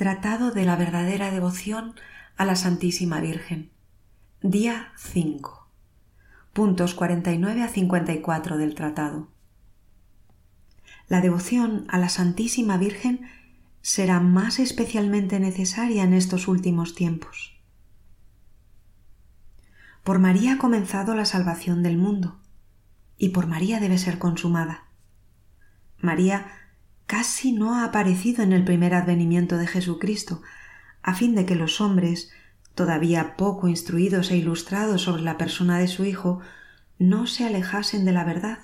Tratado de la verdadera devoción a la Santísima Virgen. Día 5. Puntos 49 a 54 del tratado. La devoción a la Santísima Virgen será más especialmente necesaria en estos últimos tiempos. Por María ha comenzado la salvación del mundo y por María debe ser consumada. María casi no ha aparecido en el primer advenimiento de Jesucristo, a fin de que los hombres, todavía poco instruidos e ilustrados sobre la persona de su Hijo, no se alejasen de la verdad,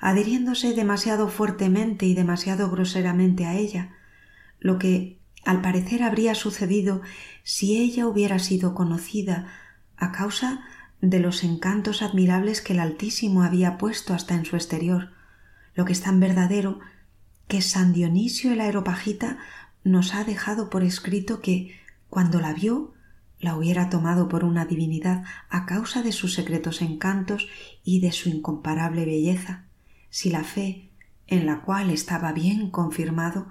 adhiriéndose demasiado fuertemente y demasiado groseramente a ella, lo que al parecer habría sucedido si ella hubiera sido conocida a causa de los encantos admirables que el Altísimo había puesto hasta en su exterior, lo que es tan verdadero que San Dionisio el Aeropagita nos ha dejado por escrito que, cuando la vio, la hubiera tomado por una divinidad a causa de sus secretos encantos y de su incomparable belleza, si la fe, en la cual estaba bien confirmado,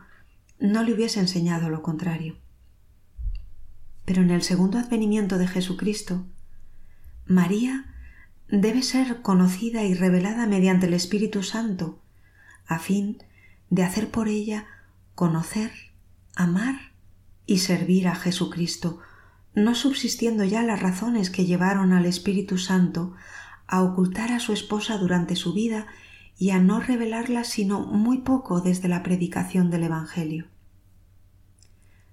no le hubiese enseñado lo contrario. Pero en el segundo advenimiento de Jesucristo, María debe ser conocida y revelada mediante el Espíritu Santo, a fin de hacer por ella conocer, amar y servir a Jesucristo, no subsistiendo ya las razones que llevaron al Espíritu Santo a ocultar a su esposa durante su vida y a no revelarla sino muy poco desde la predicación del Evangelio.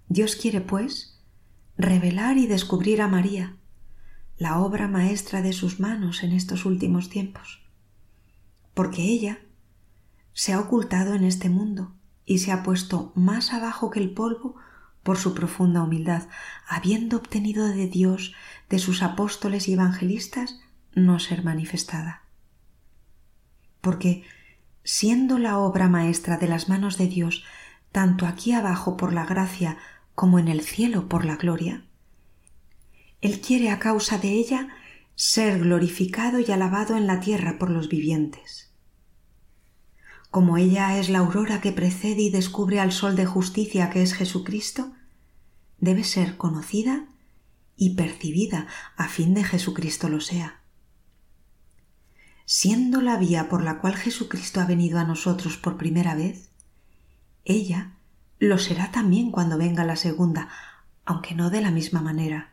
Dios quiere, pues, revelar y descubrir a María, la obra maestra de sus manos en estos últimos tiempos, porque ella se ha ocultado en este mundo y se ha puesto más abajo que el polvo por su profunda humildad, habiendo obtenido de Dios, de sus apóstoles y evangelistas, no ser manifestada. Porque, siendo la obra maestra de las manos de Dios, tanto aquí abajo por la gracia como en el cielo por la gloria, Él quiere a causa de ella ser glorificado y alabado en la tierra por los vivientes como ella es la aurora que precede y descubre al sol de justicia que es Jesucristo, debe ser conocida y percibida a fin de Jesucristo lo sea. Siendo la vía por la cual Jesucristo ha venido a nosotros por primera vez, ella lo será también cuando venga la segunda, aunque no de la misma manera.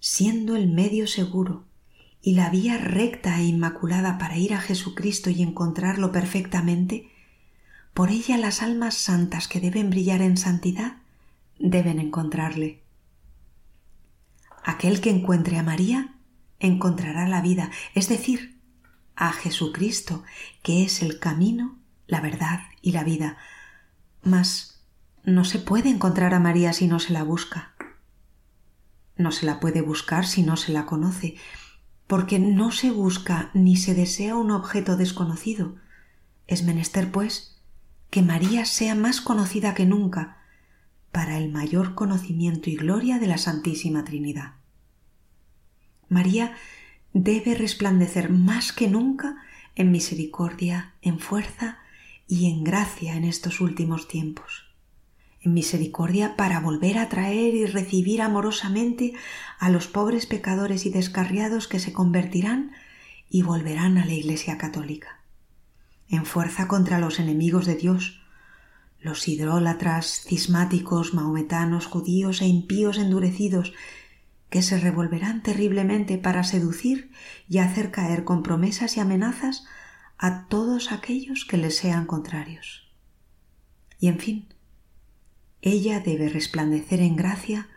Siendo el medio seguro y la vía recta e inmaculada para ir a Jesucristo y encontrarlo perfectamente, por ella las almas santas que deben brillar en santidad deben encontrarle. Aquel que encuentre a María encontrará la vida, es decir, a Jesucristo, que es el camino, la verdad y la vida. Mas no se puede encontrar a María si no se la busca. No se la puede buscar si no se la conoce, porque no se busca ni se desea un objeto desconocido. Es menester, pues, que María sea más conocida que nunca, para el mayor conocimiento y gloria de la Santísima Trinidad. María debe resplandecer más que nunca en misericordia, en fuerza y en gracia en estos últimos tiempos en misericordia para volver a traer y recibir amorosamente a los pobres pecadores y descarriados que se convertirán y volverán a la Iglesia católica, en fuerza contra los enemigos de Dios, los idólatras, cismáticos, mahometanos, judíos e impíos endurecidos, que se revolverán terriblemente para seducir y hacer caer con promesas y amenazas a todos aquellos que les sean contrarios. Y en fin, ella debe resplandecer en gracia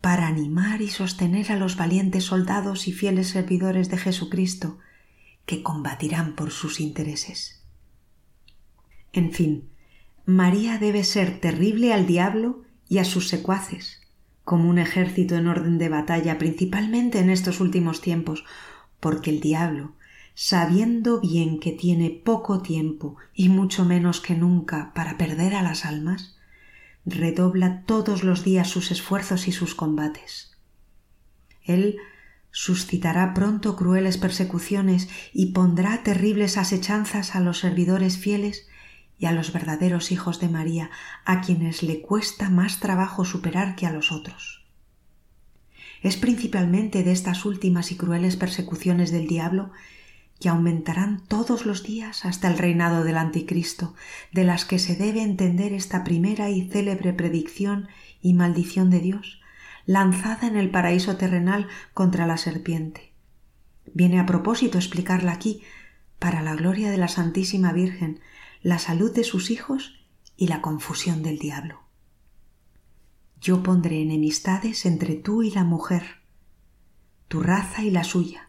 para animar y sostener a los valientes soldados y fieles servidores de Jesucristo que combatirán por sus intereses. En fin, María debe ser terrible al diablo y a sus secuaces, como un ejército en orden de batalla, principalmente en estos últimos tiempos, porque el diablo, sabiendo bien que tiene poco tiempo y mucho menos que nunca para perder a las almas, redobla todos los días sus esfuerzos y sus combates. Él suscitará pronto crueles persecuciones y pondrá terribles asechanzas a los servidores fieles y a los verdaderos hijos de María, a quienes le cuesta más trabajo superar que a los otros. Es principalmente de estas últimas y crueles persecuciones del diablo que aumentarán todos los días hasta el reinado del Anticristo, de las que se debe entender esta primera y célebre predicción y maldición de Dios, lanzada en el paraíso terrenal contra la serpiente. Viene a propósito explicarla aquí, para la gloria de la Santísima Virgen, la salud de sus hijos y la confusión del diablo. Yo pondré enemistades entre tú y la mujer, tu raza y la suya.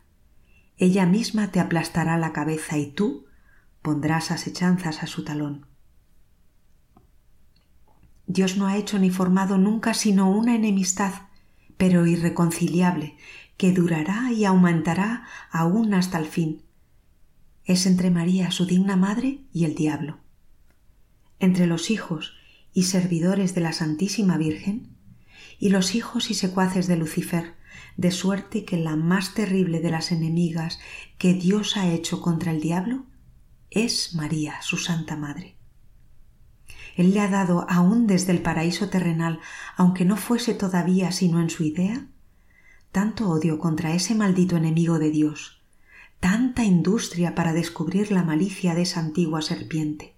Ella misma te aplastará la cabeza y tú pondrás asechanzas a su talón. Dios no ha hecho ni formado nunca sino una enemistad, pero irreconciliable, que durará y aumentará aún hasta el fin. Es entre María, su digna madre, y el diablo. Entre los hijos y servidores de la Santísima Virgen, y los hijos y secuaces de Lucifer, de suerte que la más terrible de las enemigas que Dios ha hecho contra el diablo es María, su Santa Madre. Él le ha dado aún desde el paraíso terrenal, aunque no fuese todavía sino en su idea, tanto odio contra ese maldito enemigo de Dios, tanta industria para descubrir la malicia de esa antigua serpiente,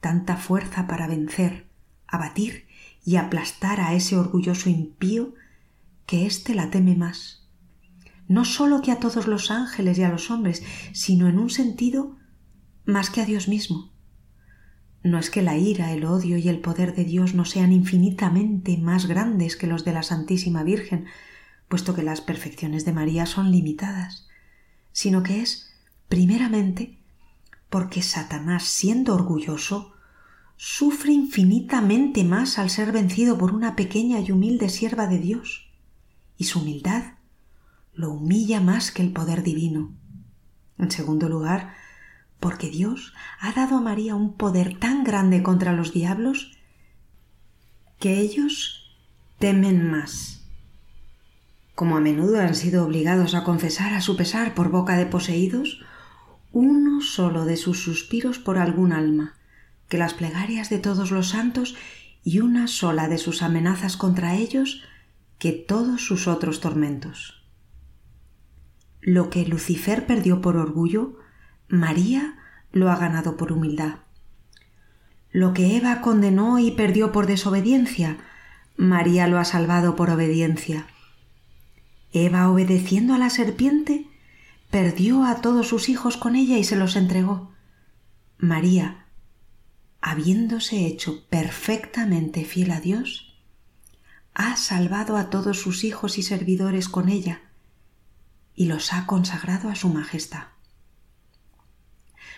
tanta fuerza para vencer, abatir y aplastar a ese orgulloso impío que éste la teme más, no sólo que a todos los ángeles y a los hombres, sino en un sentido más que a Dios mismo. No es que la ira, el odio y el poder de Dios no sean infinitamente más grandes que los de la Santísima Virgen, puesto que las perfecciones de María son limitadas, sino que es, primeramente, porque Satanás, siendo orgulloso, sufre infinitamente más al ser vencido por una pequeña y humilde sierva de Dios, y su humildad lo humilla más que el poder divino. En segundo lugar, porque Dios ha dado a María un poder tan grande contra los diablos que ellos temen más. Como a menudo han sido obligados a confesar a su pesar por boca de poseídos, uno solo de sus suspiros por algún alma, que las plegarias de todos los santos y una sola de sus amenazas contra ellos que todos sus otros tormentos. Lo que Lucifer perdió por orgullo, María lo ha ganado por humildad. Lo que Eva condenó y perdió por desobediencia, María lo ha salvado por obediencia. Eva, obedeciendo a la serpiente, perdió a todos sus hijos con ella y se los entregó. María, habiéndose hecho perfectamente fiel a Dios, ha salvado a todos sus hijos y servidores con ella y los ha consagrado a su majestad.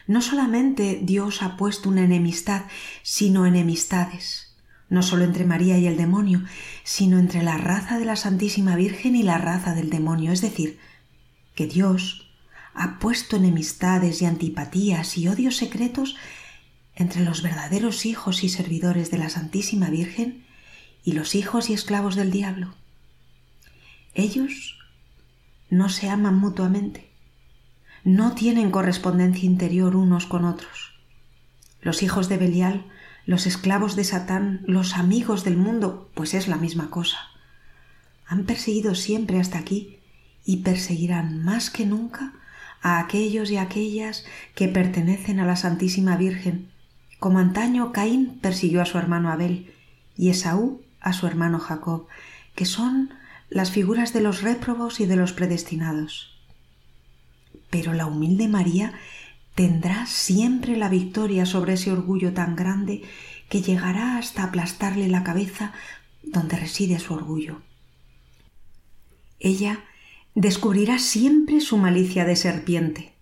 No solamente Dios ha puesto una enemistad, sino enemistades, no solo entre María y el demonio, sino entre la raza de la Santísima Virgen y la raza del demonio, es decir, que Dios ha puesto enemistades y antipatías y odios secretos entre los verdaderos hijos y servidores de la Santísima Virgen y los hijos y esclavos del diablo. Ellos no se aman mutuamente, no tienen correspondencia interior unos con otros. Los hijos de Belial, los esclavos de Satán, los amigos del mundo, pues es la misma cosa. Han perseguido siempre hasta aquí y perseguirán más que nunca a aquellos y aquellas que pertenecen a la Santísima Virgen como antaño Caín persiguió a su hermano Abel y Esaú a su hermano Jacob, que son las figuras de los réprobos y de los predestinados. Pero la humilde María tendrá siempre la victoria sobre ese orgullo tan grande que llegará hasta aplastarle la cabeza donde reside su orgullo. Ella descubrirá siempre su malicia de serpiente,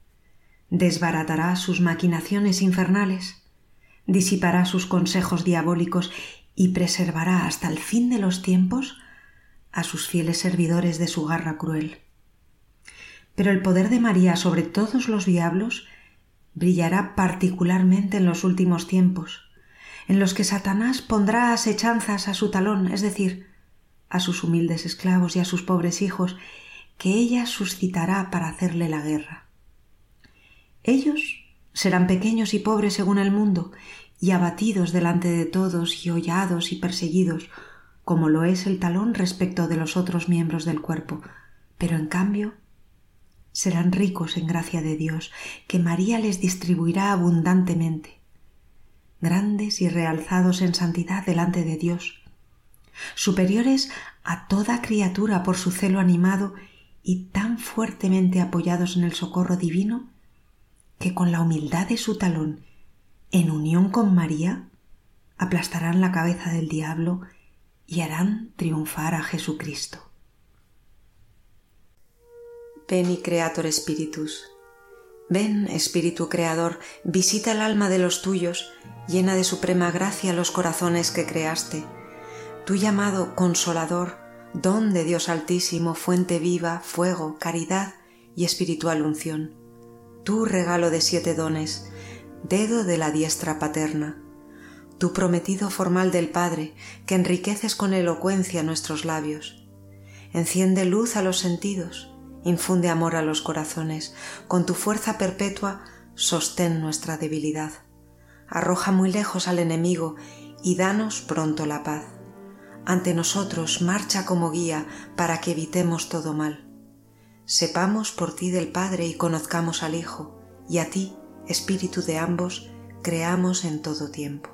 desbaratará sus maquinaciones infernales, disipará sus consejos diabólicos y preservará hasta el fin de los tiempos a sus fieles servidores de su garra cruel. Pero el poder de María sobre todos los diablos brillará particularmente en los últimos tiempos, en los que Satanás pondrá asechanzas a su talón, es decir, a sus humildes esclavos y a sus pobres hijos, que ella suscitará para hacerle la guerra. Ellos serán pequeños y pobres según el mundo, y abatidos delante de todos y hollados y perseguidos, como lo es el talón respecto de los otros miembros del cuerpo, pero en cambio serán ricos en gracia de Dios, que María les distribuirá abundantemente, grandes y realzados en santidad delante de Dios, superiores a toda criatura por su celo animado y tan fuertemente apoyados en el socorro divino, que con la humildad de su talón, en unión con María, aplastarán la cabeza del diablo y harán triunfar a Jesucristo. Ven Creator Spiritus. Ven, Espíritu Creador, visita el alma de los tuyos, llena de suprema gracia los corazones que creaste. Tú llamado Consolador, don de Dios Altísimo, fuente viva, fuego, caridad y espiritual unción. Tú regalo de siete dones, dedo de la diestra paterna. Tu prometido formal del Padre, que enriqueces con elocuencia nuestros labios. Enciende luz a los sentidos, infunde amor a los corazones, con tu fuerza perpetua sostén nuestra debilidad. Arroja muy lejos al enemigo y danos pronto la paz. Ante nosotros marcha como guía para que evitemos todo mal. Sepamos por ti del Padre y conozcamos al Hijo, y a ti, Espíritu de ambos, creamos en todo tiempo.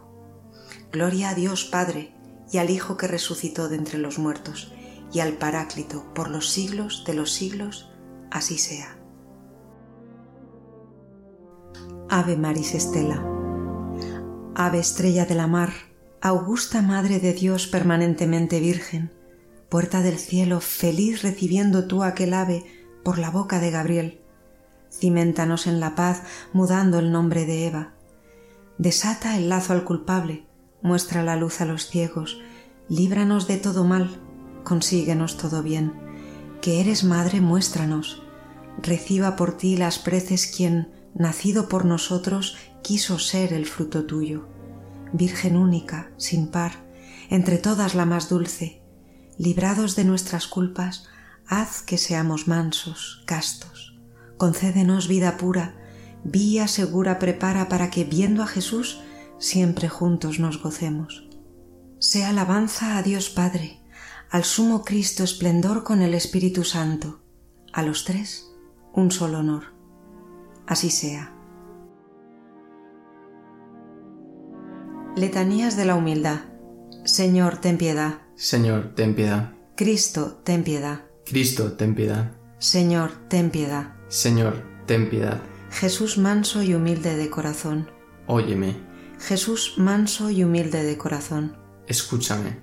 Gloria a Dios Padre y al Hijo que resucitó de entre los muertos, y al Paráclito por los siglos de los siglos, así sea. Ave Maris Estela. Ave estrella de la mar, augusta Madre de Dios permanentemente Virgen, puerta del cielo, feliz recibiendo tú aquel ave por la boca de Gabriel. Cimentanos en la paz, mudando el nombre de Eva. Desata el lazo al culpable, muestra la luz a los ciegos, líbranos de todo mal, consíguenos todo bien. Que eres madre, muéstranos. Reciba por ti las preces quien, nacido por nosotros, quiso ser el fruto tuyo. Virgen única, sin par, entre todas la más dulce, librados de nuestras culpas, haz que seamos mansos, castos. Concédenos vida pura, vía segura prepara para que, viendo a Jesús, siempre juntos nos gocemos. Sea alabanza a Dios Padre, al sumo Cristo esplendor con el Espíritu Santo, a los tres un solo honor. Así sea. Letanías de la Humildad. Señor, ten piedad. Señor, ten piedad. Cristo, ten piedad. Cristo, ten piedad. Señor, ten piedad. Señor, ten piedad. Jesús manso y humilde de corazón. Óyeme. Jesús manso y humilde de corazón. Escúchame.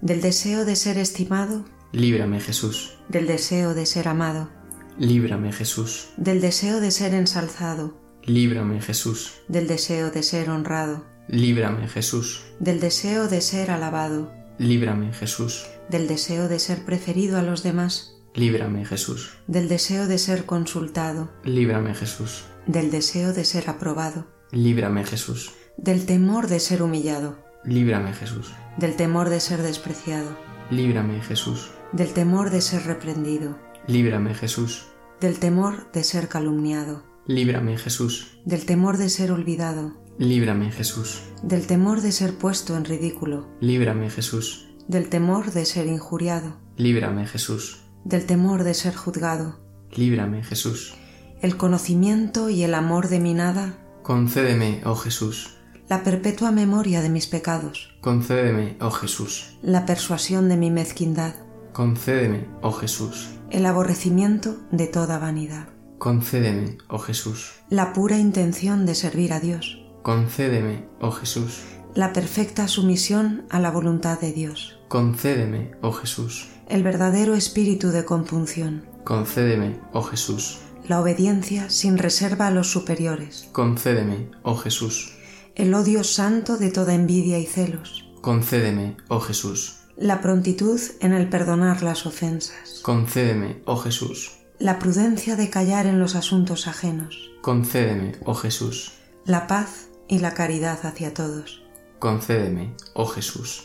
Del deseo de ser estimado, líbrame Jesús, del deseo de ser amado, líbrame Jesús, del deseo de ser ensalzado, líbrame Jesús, del deseo de ser honrado, líbrame Jesús, del deseo de ser alabado, líbrame Jesús, del deseo de ser preferido a los demás, líbrame Jesús, del deseo de ser consultado, líbrame Jesús, del deseo de ser aprobado, líbrame Jesús, del temor de ser humillado, líbrame Jesús, del temor de ser despreciado, líbrame Jesús, del temor de ser reprendido, líbrame Jesús, del temor de ser calumniado, líbrame Jesús, del temor de ser olvidado, líbrame Jesús, del temor de ser puesto en ridículo, líbrame Jesús, del temor de ser injuriado, líbrame Jesús, del temor de ser juzgado, líbrame Jesús, el conocimiento y el amor de mi nada, concédeme, oh Jesús, la perpetua memoria de mis pecados. Concédeme, oh Jesús. La persuasión de mi mezquindad. Concédeme, oh Jesús. El aborrecimiento de toda vanidad. Concédeme, oh Jesús. La pura intención de servir a Dios. Concédeme, oh Jesús. La perfecta sumisión a la voluntad de Dios. Concédeme, oh Jesús. El verdadero espíritu de compunción. Concédeme, oh Jesús. La obediencia sin reserva a los superiores. Concédeme, oh Jesús el odio santo de toda envidia y celos. Concédeme, oh Jesús. La prontitud en el perdonar las ofensas. Concédeme, oh Jesús. La prudencia de callar en los asuntos ajenos. Concédeme, oh Jesús. La paz y la caridad hacia todos. Concédeme, oh Jesús.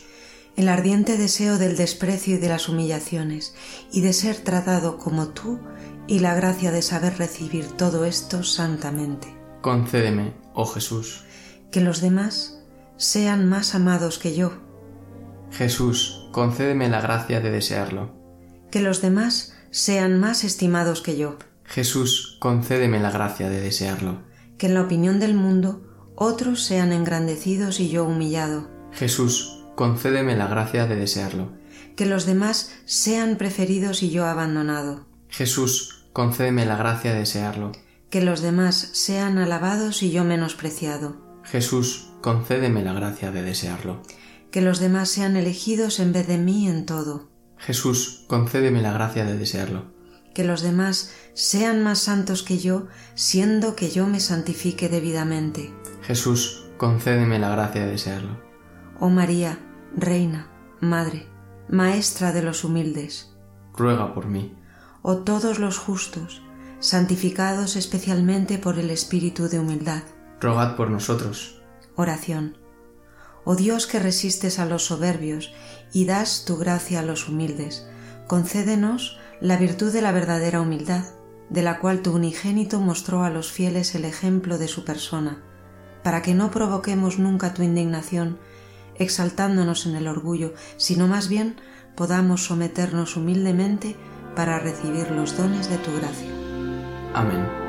El ardiente deseo del desprecio y de las humillaciones, y de ser tratado como tú, y la gracia de saber recibir todo esto santamente. Concédeme, oh Jesús que los demás sean más amados que yo, Jesús, concédeme la gracia de desearlo. que los demás sean más estimados que yo, Jesús, concédeme la gracia de desearlo. que en la opinión del mundo otros sean engrandecidos y yo humillado, Jesús, concédeme la gracia de desearlo. que los demás sean preferidos y yo abandonado, Jesús, concédeme la gracia de desearlo. que los demás sean alabados y yo menospreciado, Jesús, concédeme la gracia de desearlo. que los demás sean elegidos en vez de mí en todo, Jesús, concédeme la gracia de desearlo. que los demás sean más santos que yo, siendo que yo me santifique debidamente. Jesús, concédeme la gracia de desearlo. Oh María, Reina, Madre, Maestra de los humildes, Ruega por mí. oh todos los justos, santificados especialmente por el Espíritu de humildad. Rogad por nosotros. Oración. Oh Dios que resistes a los soberbios y das tu gracia a los humildes, concédenos la virtud de la verdadera humildad, de la cual tu unigénito mostró a los fieles el ejemplo de su persona, para que no provoquemos nunca tu indignación, exaltándonos en el orgullo, sino más bien podamos someternos humildemente para recibir los dones de tu gracia. Amén.